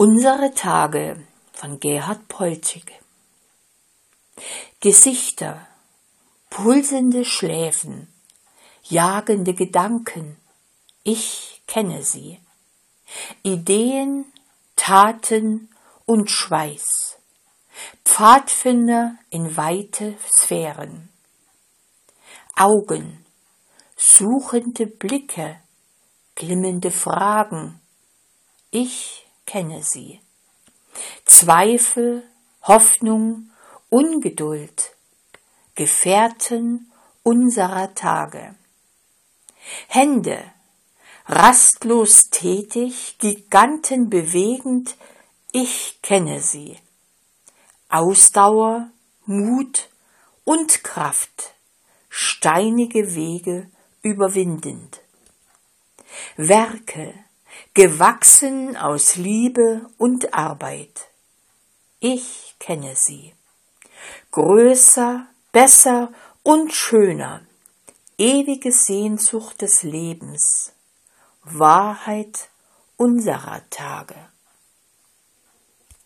Unsere Tage von Gerhard Polzig Gesichter, pulsende Schläfen, jagende Gedanken, ich kenne sie. Ideen, Taten und Schweiß, Pfadfinder in weite Sphären. Augen, suchende Blicke, glimmende Fragen, ich kenne sie. Zweifel, Hoffnung, Ungeduld, Gefährten unserer Tage. Hände, rastlos tätig, Giganten bewegend, ich kenne sie. Ausdauer, Mut und Kraft, steinige Wege überwindend. Werke, gewachsen aus Liebe und Arbeit. Ich kenne sie. Größer, besser und schöner, ewige Sehnsucht des Lebens, Wahrheit unserer Tage.